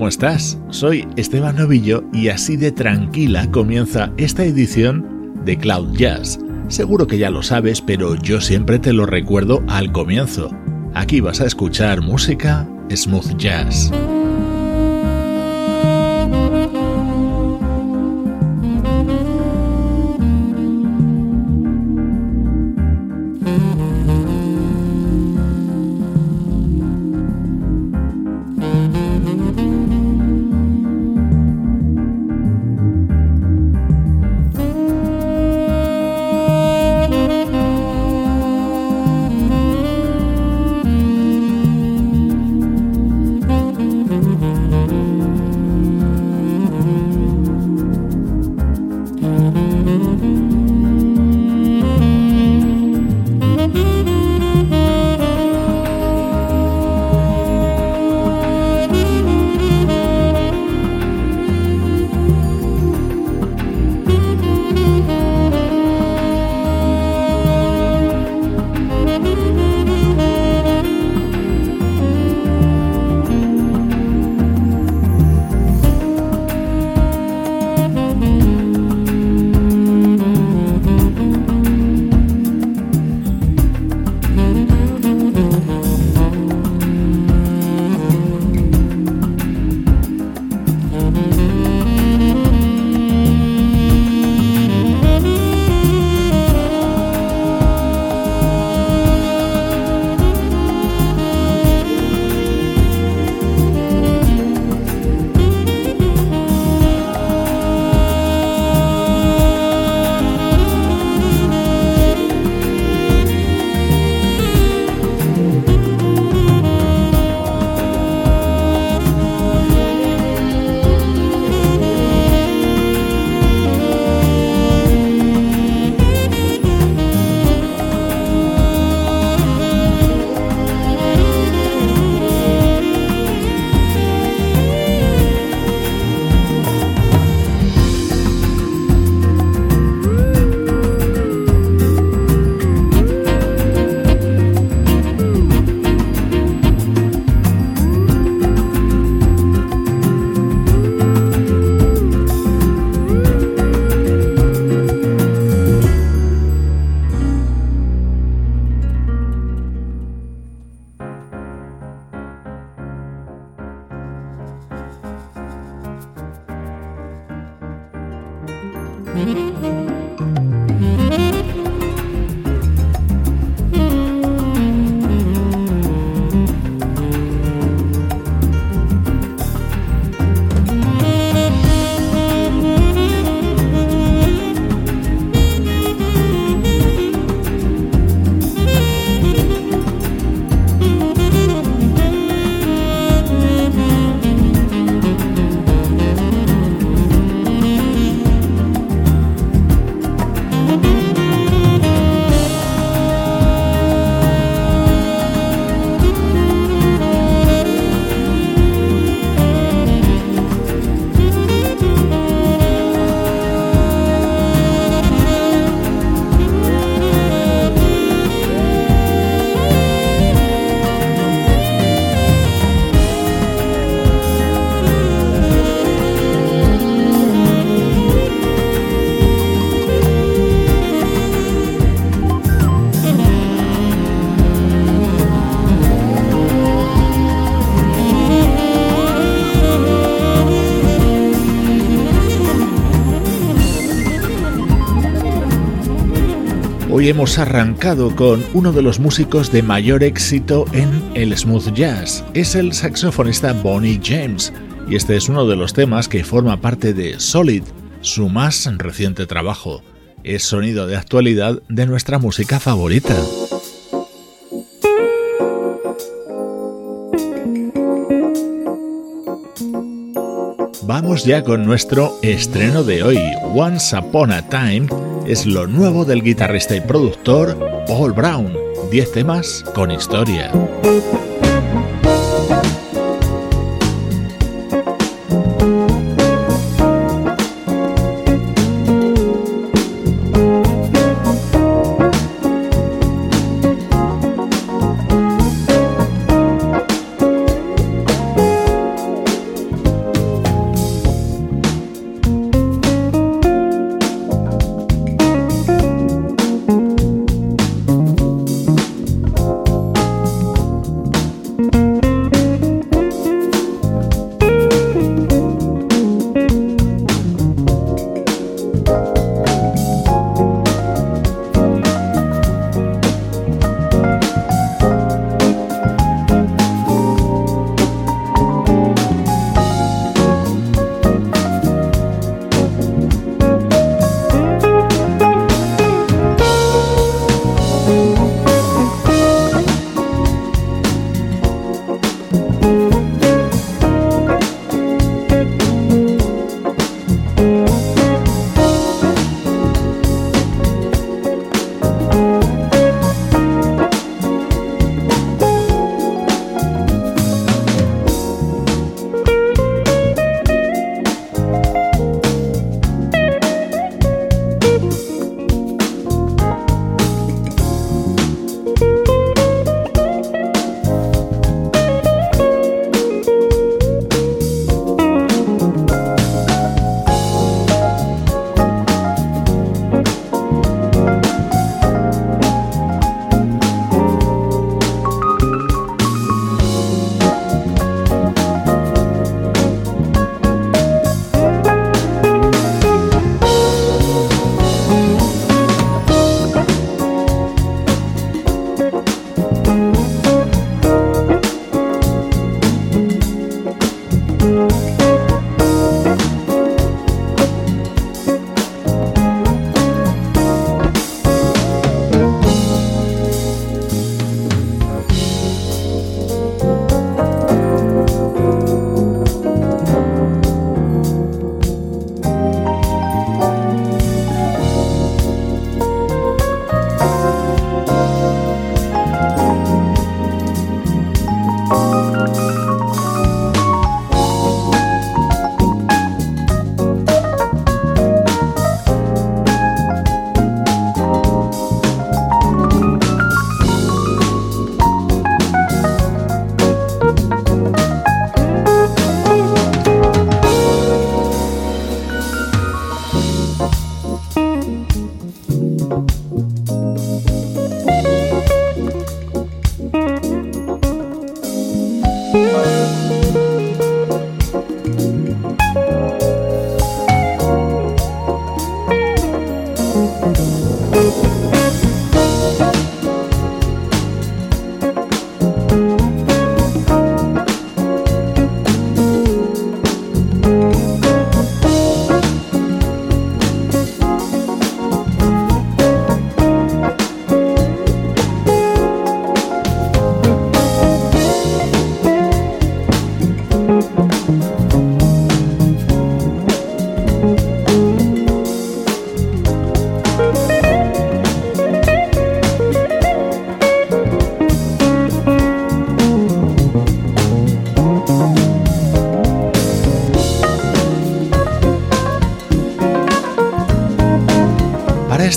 ¿Cómo estás? Soy Esteban Novillo y así de tranquila comienza esta edición de Cloud Jazz. Seguro que ya lo sabes, pero yo siempre te lo recuerdo al comienzo. Aquí vas a escuchar música smooth jazz. Hemos arrancado con uno de los músicos de mayor éxito en el smooth jazz. Es el saxofonista Bonnie James, y este es uno de los temas que forma parte de Solid, su más reciente trabajo. Es sonido de actualidad de nuestra música favorita. vamos ya con nuestro estreno de hoy. Once Upon a Time es lo nuevo del guitarrista y productor Paul Brown. 10 temas con historia.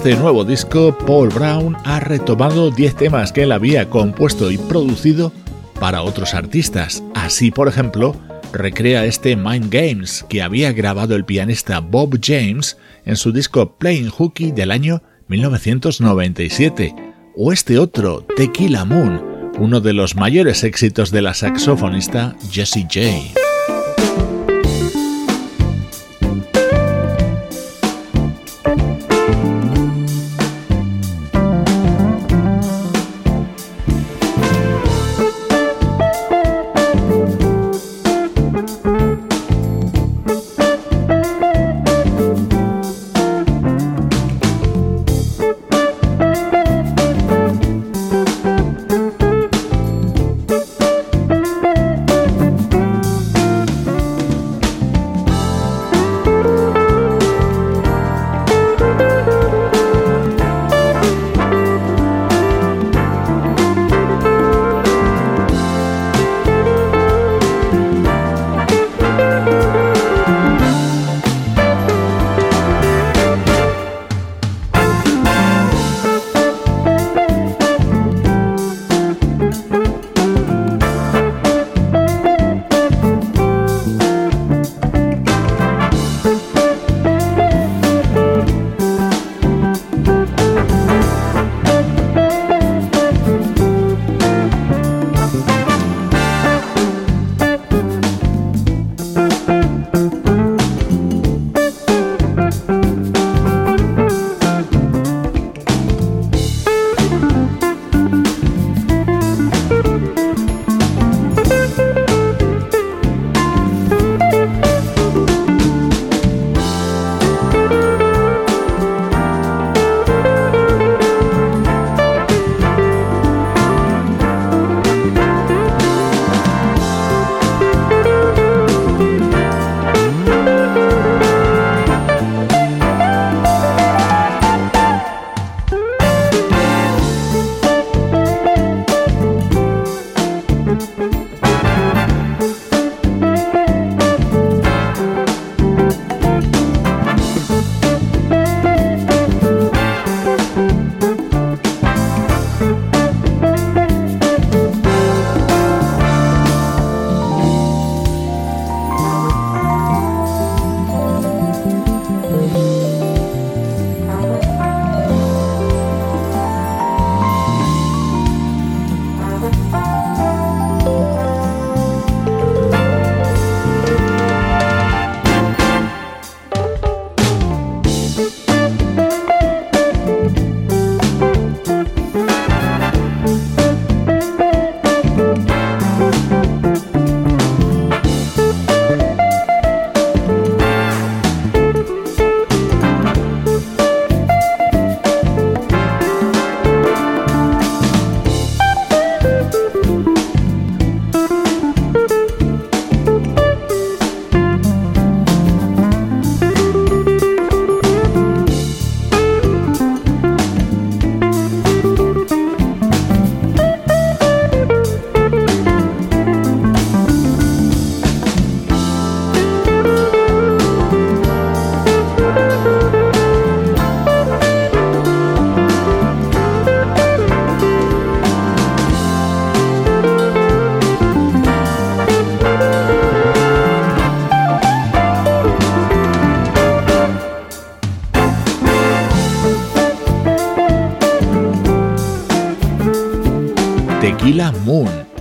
Este nuevo disco, Paul Brown ha retomado 10 temas que él había compuesto y producido para otros artistas. Así, por ejemplo, recrea este Mind Games que había grabado el pianista Bob James en su disco Playing Hooky del año 1997, o este otro, Tequila Moon, uno de los mayores éxitos de la saxofonista Jessie J.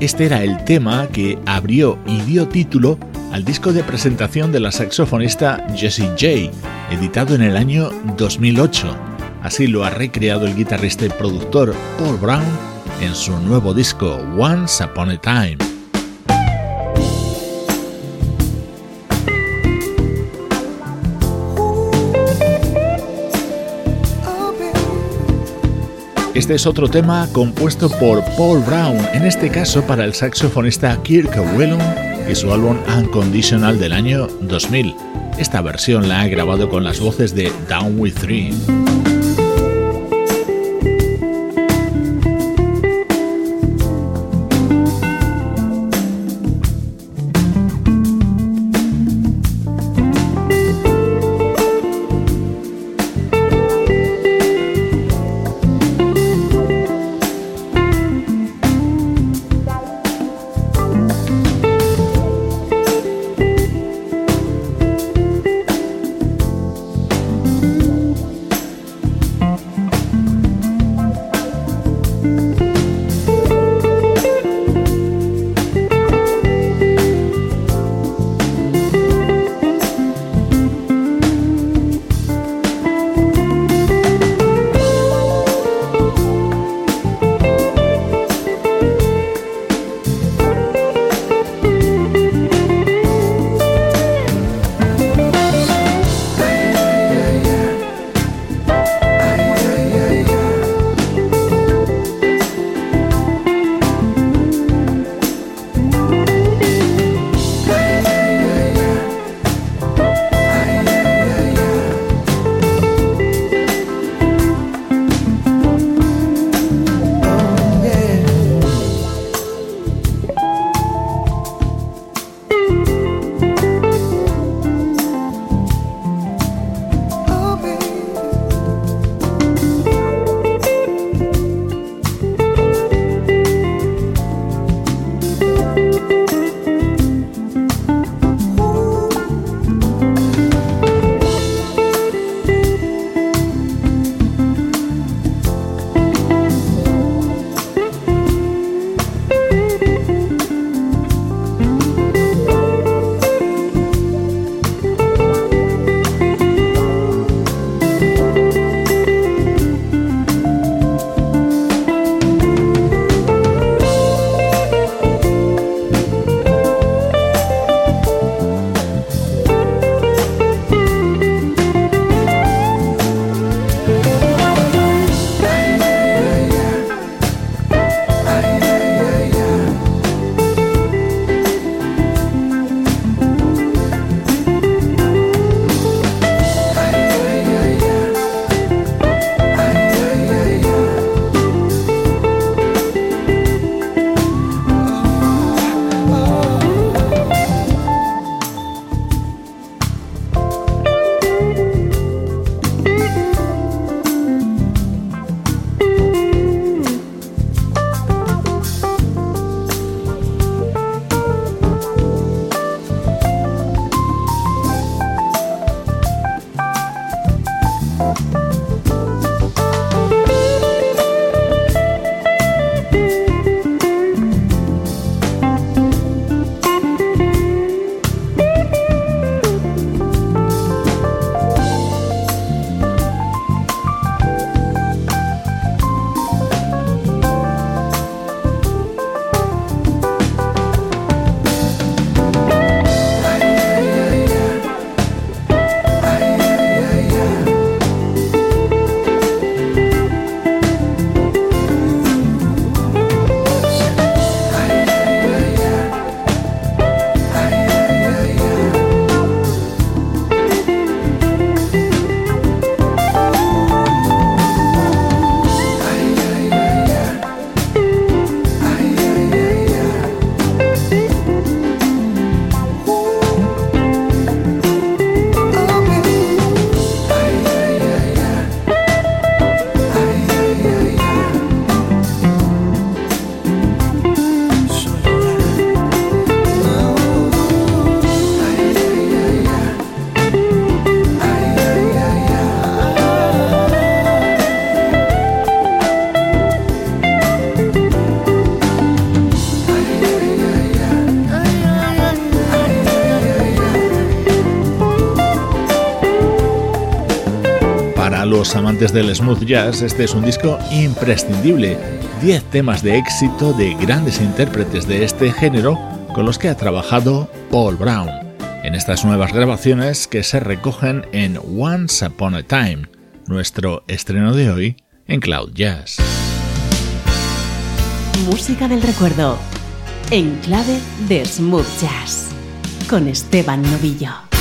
Este era el tema que abrió y dio título al disco de presentación de la saxofonista Jessie J, editado en el año 2008. Así lo ha recreado el guitarrista y productor Paul Brown en su nuevo disco Once Upon a Time. Este es otro tema compuesto por Paul Brown, en este caso para el saxofonista Kirk Whelan y su álbum Unconditional del año 2000. Esta versión la ha grabado con las voces de Down With Three. Los amantes del smooth jazz, este es un disco imprescindible. 10 temas de éxito de grandes intérpretes de este género con los que ha trabajado Paul Brown. En estas nuevas grabaciones que se recogen en Once Upon a Time, nuestro estreno de hoy en Cloud Jazz. Música del recuerdo, en clave de smooth jazz, con Esteban Novillo.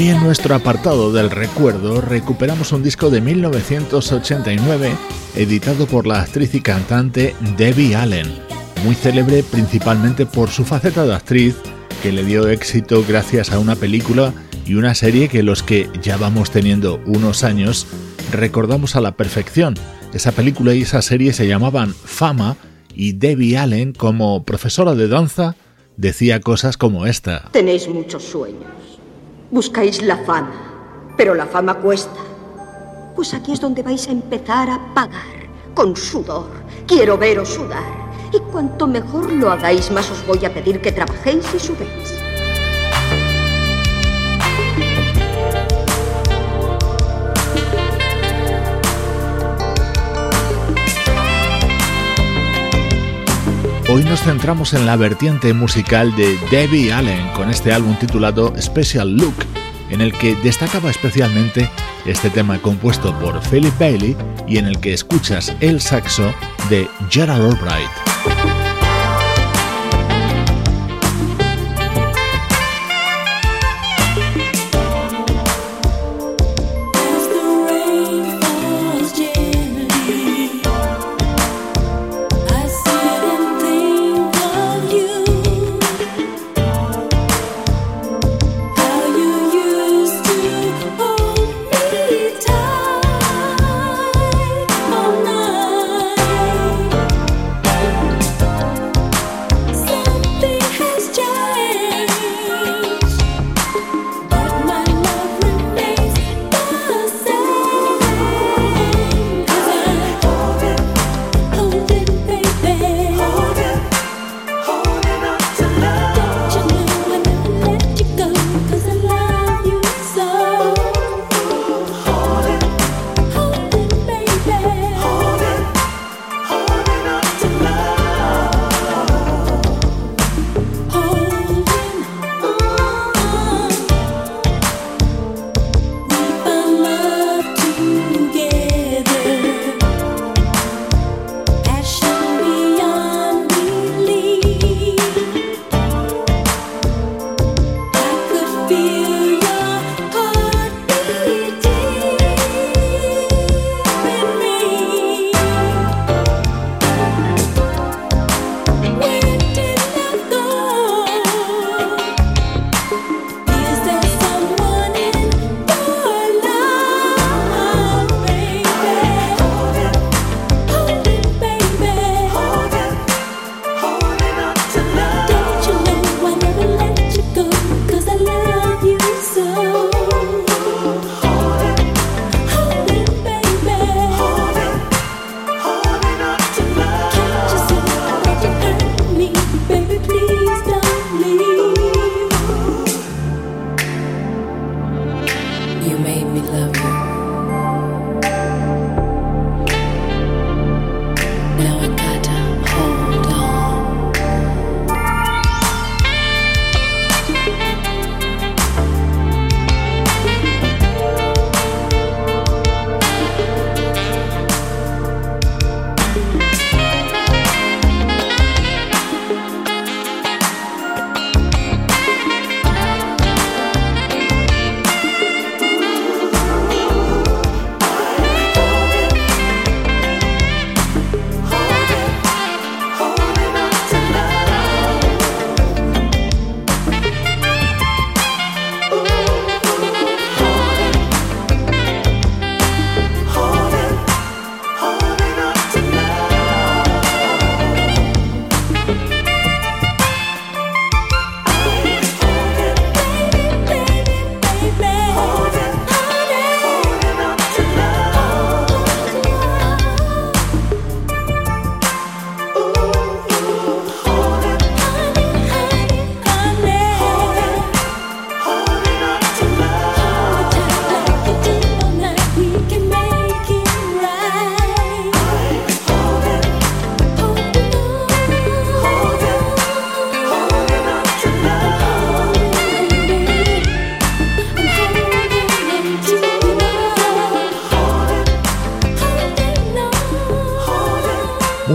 Hoy en nuestro apartado del recuerdo recuperamos un disco de 1989 editado por la actriz y cantante Debbie Allen, muy célebre principalmente por su faceta de actriz que le dio éxito gracias a una película y una serie que los que ya vamos teniendo unos años recordamos a la perfección. Esa película y esa serie se llamaban Fama y Debbie Allen como profesora de danza decía cosas como esta. Tenéis muchos sueños. Buscáis la fama, pero la fama cuesta. Pues aquí es donde vais a empezar a pagar, con sudor. Quiero veros sudar. Y cuanto mejor lo hagáis, más os voy a pedir que trabajéis y subéis. Hoy nos centramos en la vertiente musical de Debbie Allen con este álbum titulado Special Look, en el que destacaba especialmente este tema compuesto por Philip Bailey y en el que escuchas el saxo de Gerald Albright.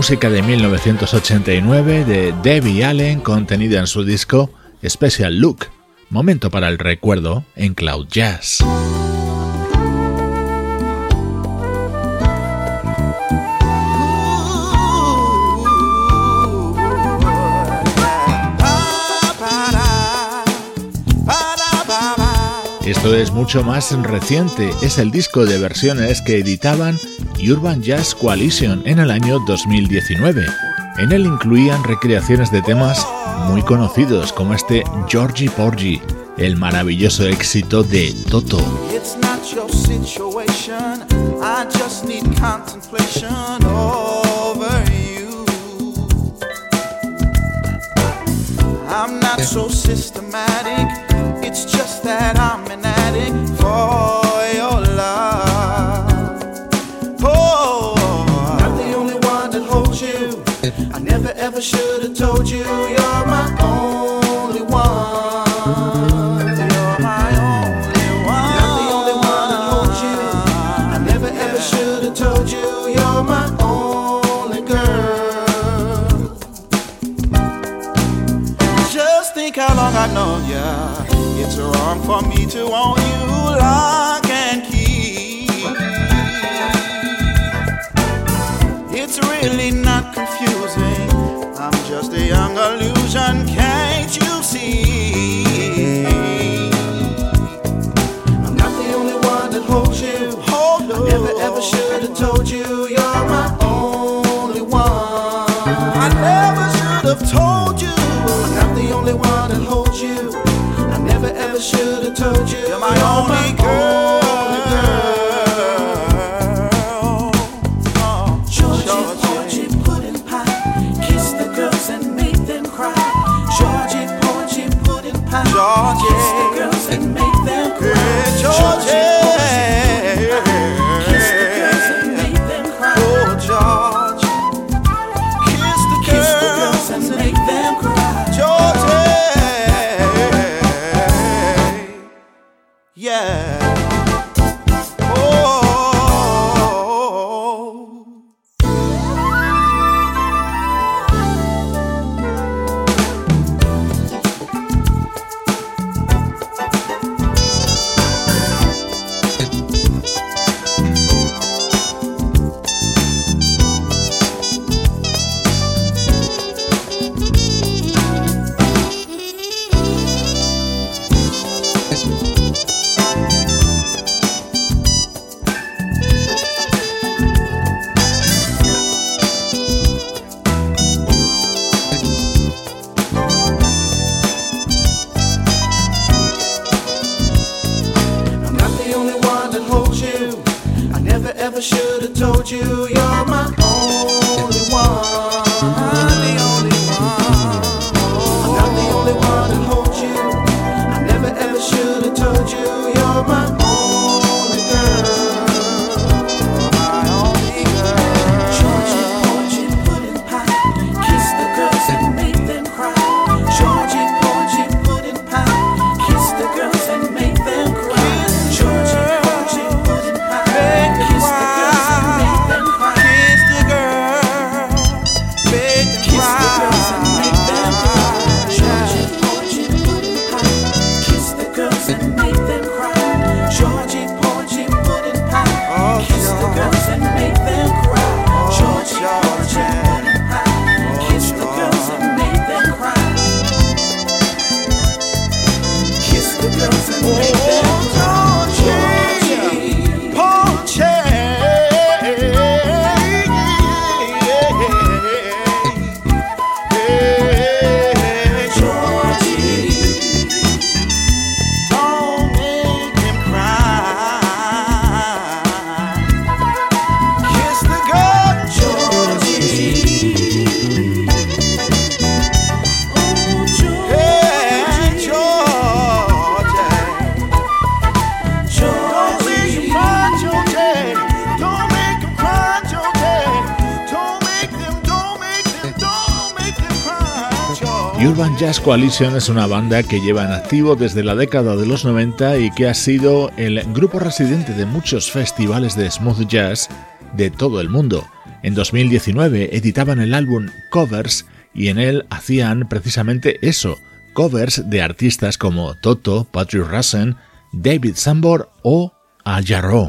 Música de 1989 de Debbie Allen contenida en su disco Special Look. Momento para el recuerdo en Cloud Jazz. Esto es mucho más reciente, es el disco de versiones que editaban Urban Jazz Coalition en el año 2019. En él incluían recreaciones de temas muy conocidos como este Georgie Porgy, el maravilloso éxito de Toto. I'm not so systematic. It's just that I'm never ever should have told you you're my only one. You're my only one. Not the only one that holds you. I never ever should have told you you're my only girl. Just think how long I've known ya. It's wrong for me to want you lock and key. It's really should have told you you're my only. Urban Jazz Coalition es una banda que lleva en activo desde la década de los 90 y que ha sido el grupo residente de muchos festivales de smooth jazz de todo el mundo. En 2019 editaban el álbum Covers y en él hacían precisamente eso, covers de artistas como Toto, Patrick Russen, David Sambor o Al Jarreau.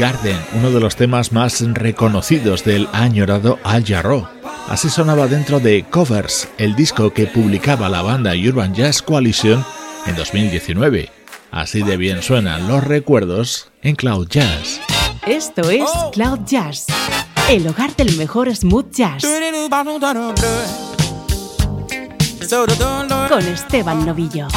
Garden, uno de los temas más reconocidos del añorado Al Jarreau. Así sonaba dentro de Covers, el disco que publicaba la banda Urban Jazz Coalition en 2019. Así de bien suenan los recuerdos en Cloud Jazz. Esto es Cloud Jazz, el hogar del mejor smooth jazz. Con Esteban Novillo.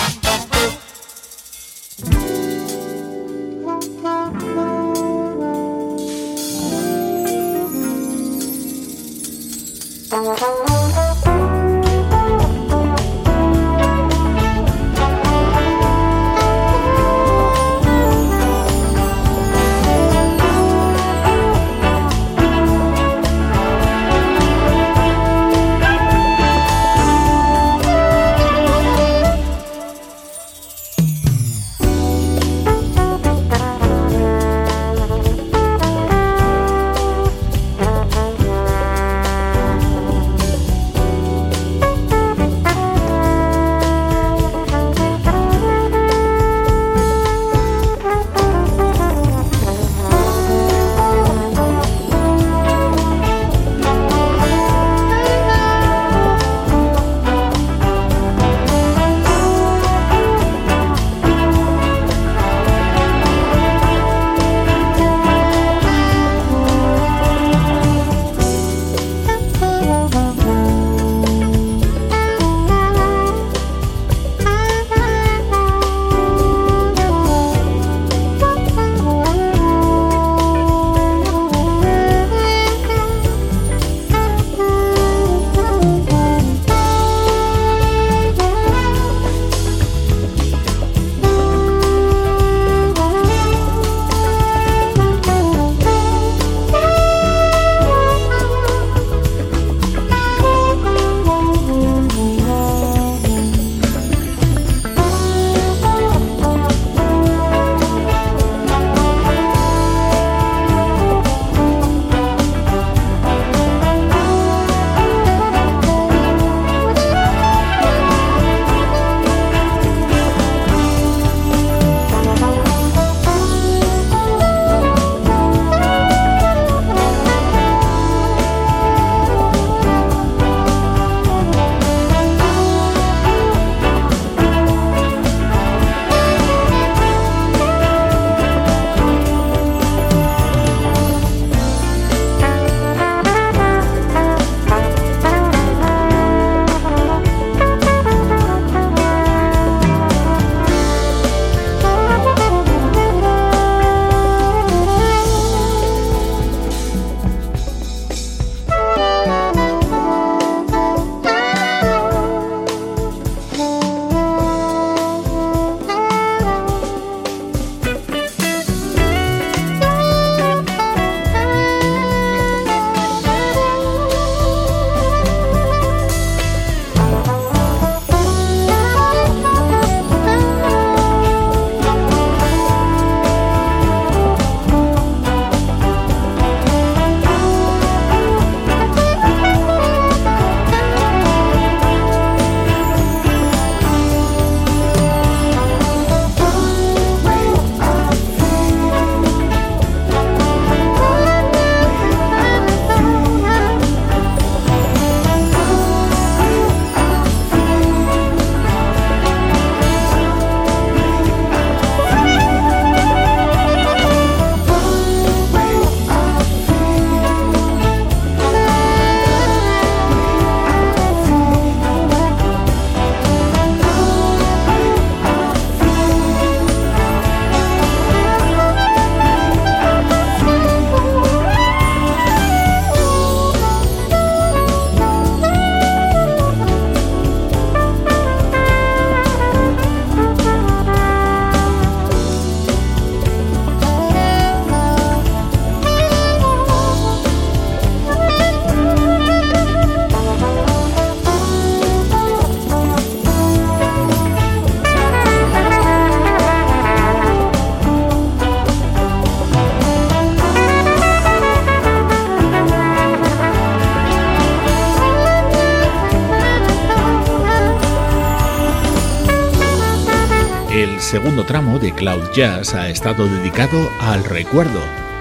Segundo tramo de Cloud Jazz ha estado dedicado al recuerdo,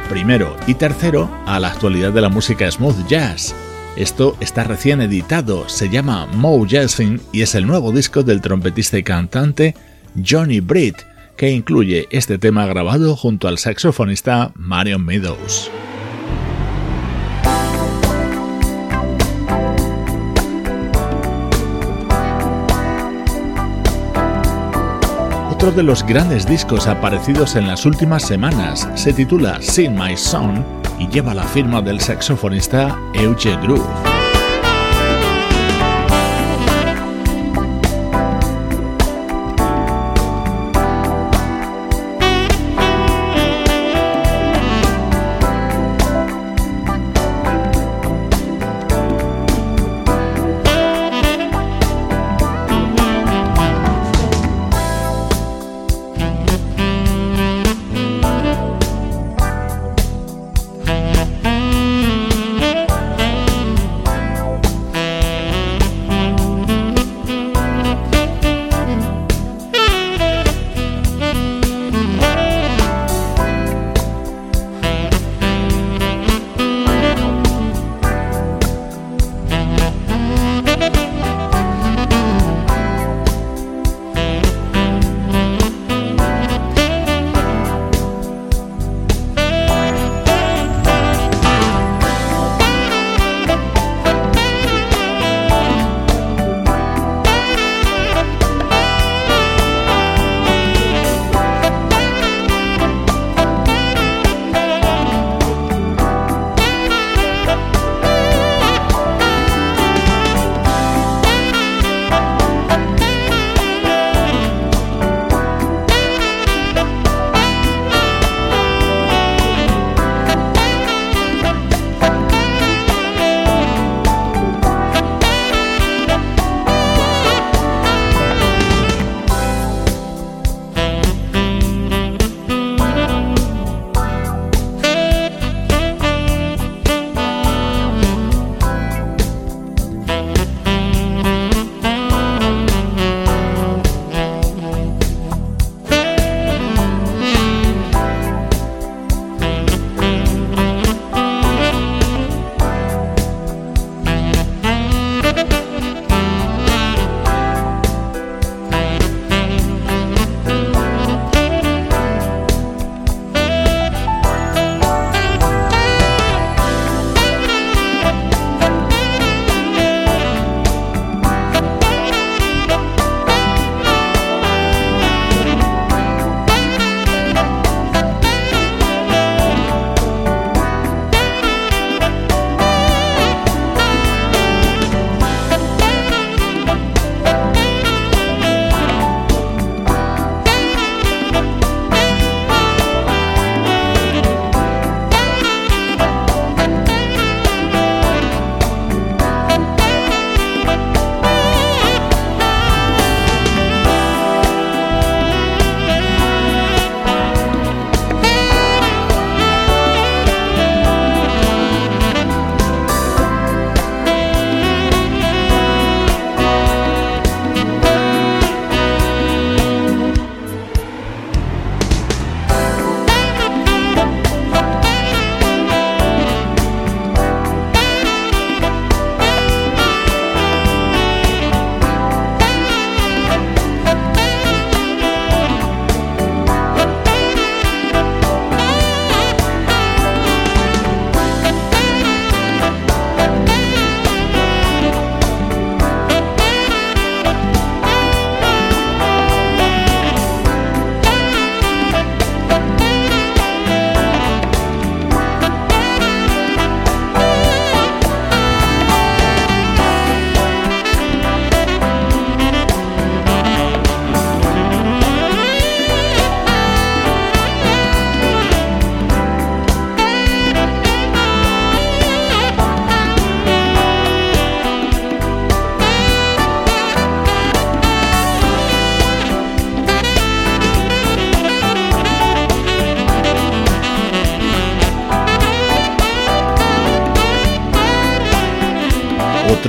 primero y tercero a la actualidad de la música smooth jazz. Esto está recién editado, se llama Mo Jazzing y es el nuevo disco del trompetista y cantante Johnny Britt, que incluye este tema grabado junto al saxofonista Marion Meadows. Otro de los grandes discos aparecidos en las últimas semanas se titula Sing My Song y lleva la firma del saxofonista Euge Groove.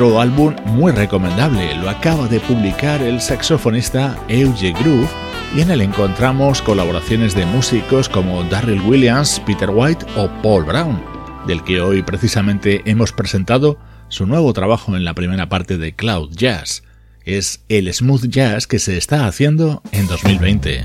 Otro álbum muy recomendable lo acaba de publicar el saxofonista Euge Groove y en él encontramos colaboraciones de músicos como Darryl Williams, Peter White o Paul Brown, del que hoy precisamente hemos presentado su nuevo trabajo en la primera parte de Cloud Jazz. Es el smooth jazz que se está haciendo en 2020.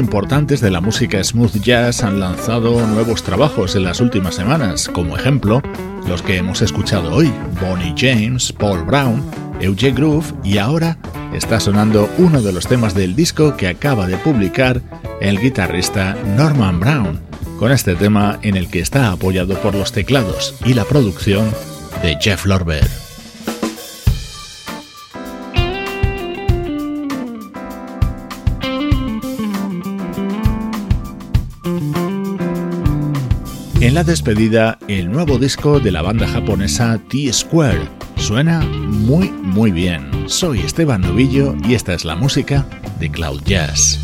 Importantes de la música smooth jazz han lanzado nuevos trabajos en las últimas semanas, como ejemplo los que hemos escuchado hoy, Bonnie James, Paul Brown, Eugene Groove y ahora está sonando uno de los temas del disco que acaba de publicar el guitarrista Norman Brown, con este tema en el que está apoyado por los teclados y la producción de Jeff Lorber. En la despedida, el nuevo disco de la banda japonesa T-Square. Suena muy muy bien. Soy Esteban Novillo y esta es la música de Cloud Jazz.